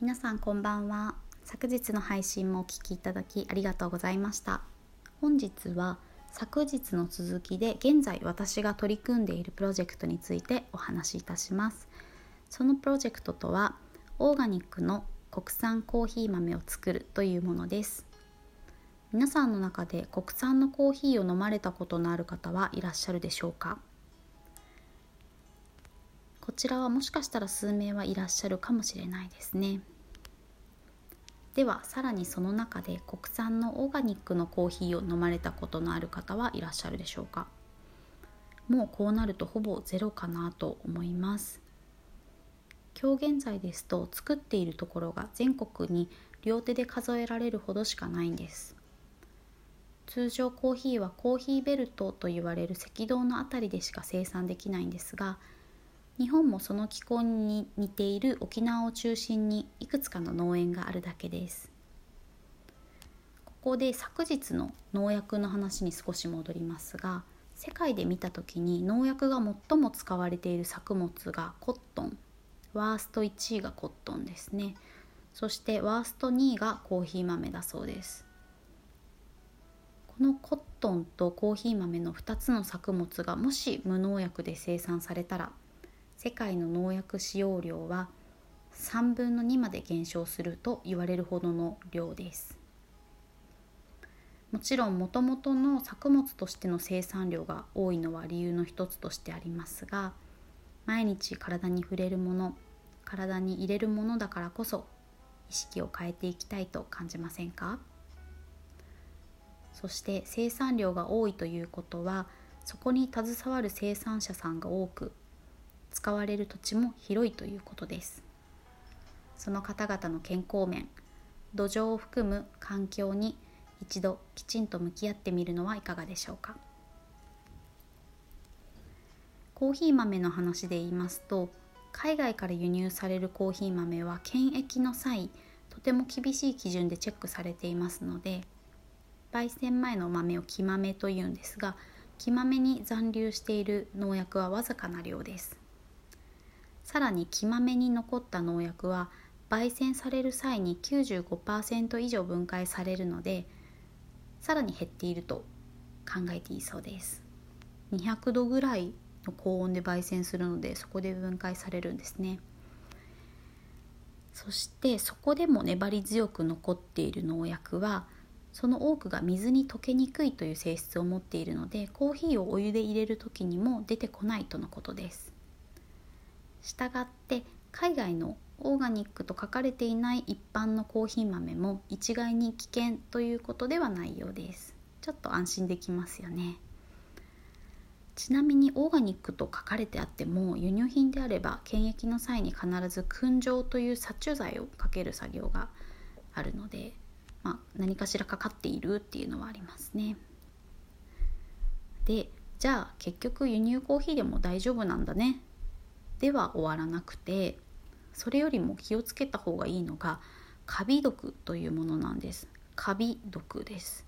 皆さんこんばんは。昨日の配信もお聴きいただきありがとうございました。本日は昨日の続きで現在私が取り組んでいるプロジェクトについてお話しいたします。そのプロジェクトとはオーガニックの国産コーヒー豆を作るというものです。皆さんの中で国産のコーヒーを飲まれたことのある方はいらっしゃるでしょうか？こちらはもしかしたら数名はいらっしゃるかもしれないですね。ではさらにその中で国産のオーガニックのコーヒーを飲まれたことのある方はいらっしゃるでしょうか。もうこうなるとほぼゼロかなと思います。今日現在ですと作っているところが全国に両手で数えられるほどしかないんです。通常コーヒーはコーヒーベルトと言われる赤道の辺りでしか生産できないんですが日本もその気候に似ている沖縄を中心にいくつかの農園があるだけです。ここで昨日の農薬の話に少し戻りますが世界で見た時に農薬が最も使われている作物がコットンワースト1位がコットンですね。そしてワースト2位がコーヒー豆だそうです。このコットンとコーヒー豆の2つの作物がもし無農薬で生産されたら世界の農薬使用量は3分の2まで減少すると言われるほどの量です。もちろんもともとの作物としての生産量が多いのは理由の一つとしてありますが毎日体に触れるもの体に入れるものだからこそ意識を変えていきたいと感じませんか？そして生産量が多いということはそこに携わる生産者さんが多く使われる土地も広いということです。その方々の健康面土壌を含む環境に一度きちんと向き合ってみるのはいかがでしょうか。コーヒー豆の話で言いますと海外から輸入されるコーヒー豆は検疫の際とても厳しい基準でチェックされていますので焙煎前の豆を木豆というんですが木豆に残留している農薬はわずかな量です。さらに木豆に残った農薬は焙煎される際に95%以上分解されるのでさらに減っていると考えていいそうです。200度ぐらいの高温で焙煎するのでそこで分解されるんですね。そしてそこでも粘り強く残っている農薬はその多くが水に溶けにくいという性質を持っているのでコーヒーをお湯で入れる時にも出てこないとのことです。したがって海外のオーガニックと書かれていない一般のコーヒー豆も一概に危険ということではないようです。ちょっと安心できますよね。ちなみにオーガニックと書かれてあっても輸入品であれば検疫の際に必ず燻蒸という殺虫剤をかける作業があるので、まあ、何かしらかかっているっていうのはありますね。でじゃあ結局輸入コーヒーでも大丈夫なんだね。では終わらなくてそれよりも気をつけた方がいいのがカビ毒というものなんです。カビ毒です。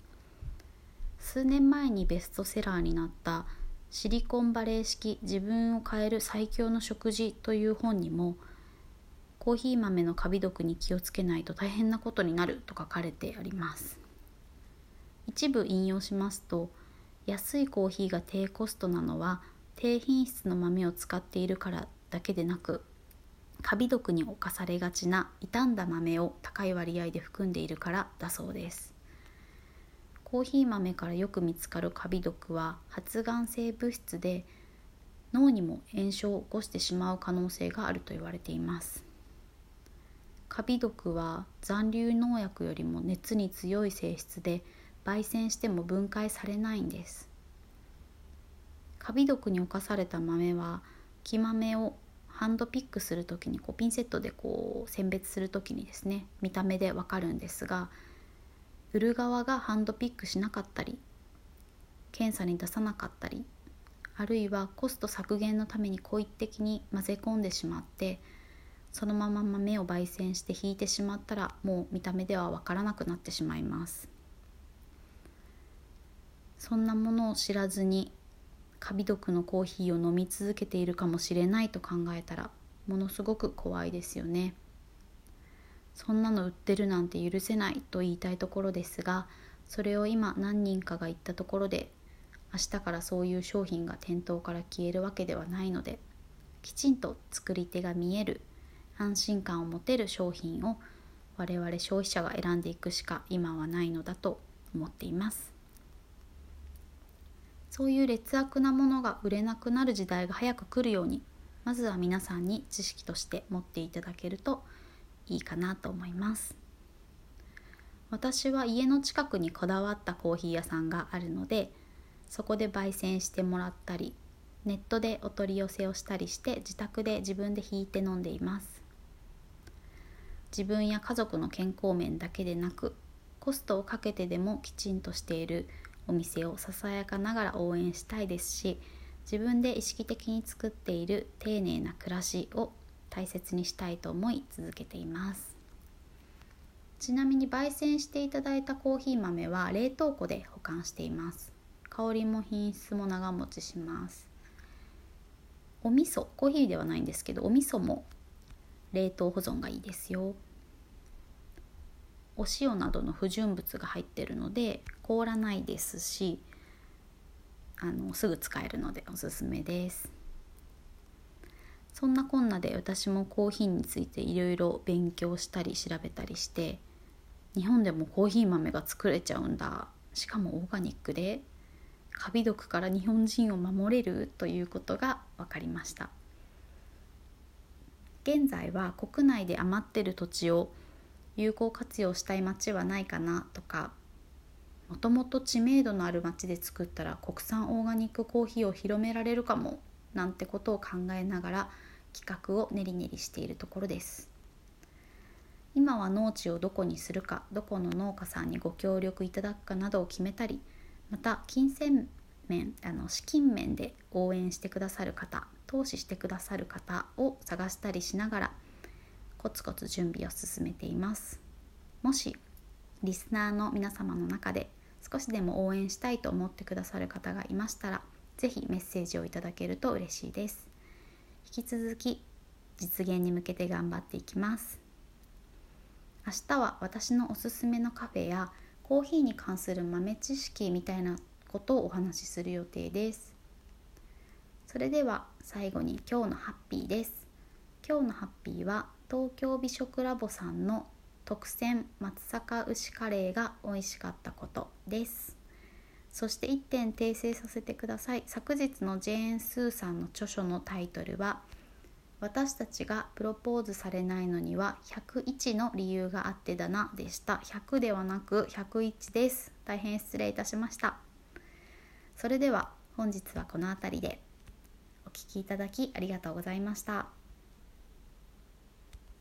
数年前にベストセラーになったシリコンバレー式自分を変える最強の食事という本にもコーヒー豆のカビ毒に気をつけないと大変なことになると書かれてあります。一部引用しますと安いコーヒーが低コストなのは低品質の豆を使っているからだけでなくカビ毒に侵されがちな傷んだ豆を高い割合で含んでいるからだそうです。コーヒー豆からよく見つかるカビ毒は発がん性物質で脳にも炎症を起こしてしまう可能性があると言われています。カビ毒は残留農薬よりも熱に強い性質で焙煎しても分解されないんです。カビ毒に侵された豆は木豆をハンドピックする時にこうピンセットでこう選別する時にですね見た目でわかるんですが売る側がハンドピックしなかったり検査に出さなかったりあるいはコスト削減のために故意的に混ぜ込んでしまってそのまま豆を焙煎して引いてしまったらもう見た目では分からなくなってしまいます。そんなものを知らずにカビ毒のコーヒーを飲み続けているかもしれないと考えたらものすごく怖いですよね。そんなの売ってるなんて許せないと言いたいところですがそれを今何人かが言ったところで明日からそういう商品が店頭から消えるわけではないのできちんと作り手が見える安心感を持てる商品を我々消費者が選んでいくしか今はないのだと思っています。そういう劣悪なものが売れなくなる時代が早く来るようにまずは皆さんに知識として持っていただけるといいかなと思います。私は家の近くにこだわったコーヒー屋さんがあるのでそこで焙煎してもらったりネットでお取り寄せをしたりして自宅で自分で引いて飲んでいます。自分や家族の健康面だけでなくコストをかけてでもきちんとしているお店をささやかながら応援したいですし自分で意識的に作っている丁寧な暮らしを大切にしたいと思い続けています。ちなみに焙煎していただいたコーヒー豆は冷凍庫で保管しています。香りも品質も長持ちします。お味噌コーヒーではないんですけどお味噌も冷凍保存がいいですよ。お塩などの不純物が入ってるので凍らないですしあのすぐ使えるのでおすすめです。そんなこんなで私もコーヒーについていろいろ勉強したり調べたりして日本でもコーヒー豆が作れちゃうんだ。しかもオーガニックでカビ毒から日本人を守れるということが分かりました。現在は国内で余ってる土地を有効活用したい町はないかなとかもともと知名度のある町で作ったら国産オーガニックコーヒーを広められるかもなんてことを考えながら企画を練り練りしているところです。今は農地をどこにするかどこの農家さんにご協力いただくかなどを決めたりまた金銭面あの資金面で応援してくださる方投資してくださる方を探したりしながらコツコツ準備を進めています。もしリスナーの皆様の中で少しでも応援したいと思ってくださる方がいましたら是非メッセージをいただけると嬉しいです。引き続き実現に向けて頑張っていきます。明日は私のおすすめのカフェやコーヒーに関する豆知識みたいなことをお話しする予定です。それでは最後に今日のハッピーです。今日のハッピーは東京美食ラボさんの特選松阪牛カレーが美味しかったことです。そして1点訂正させてください。昨日のジェーン・スーさんの著書のタイトルは私たちがプロポーズされないのには101の理由があってだなでした。100ではなく101です。大変失礼いたしました。それでは本日はこの辺りでお聴きいただきありがとうございました。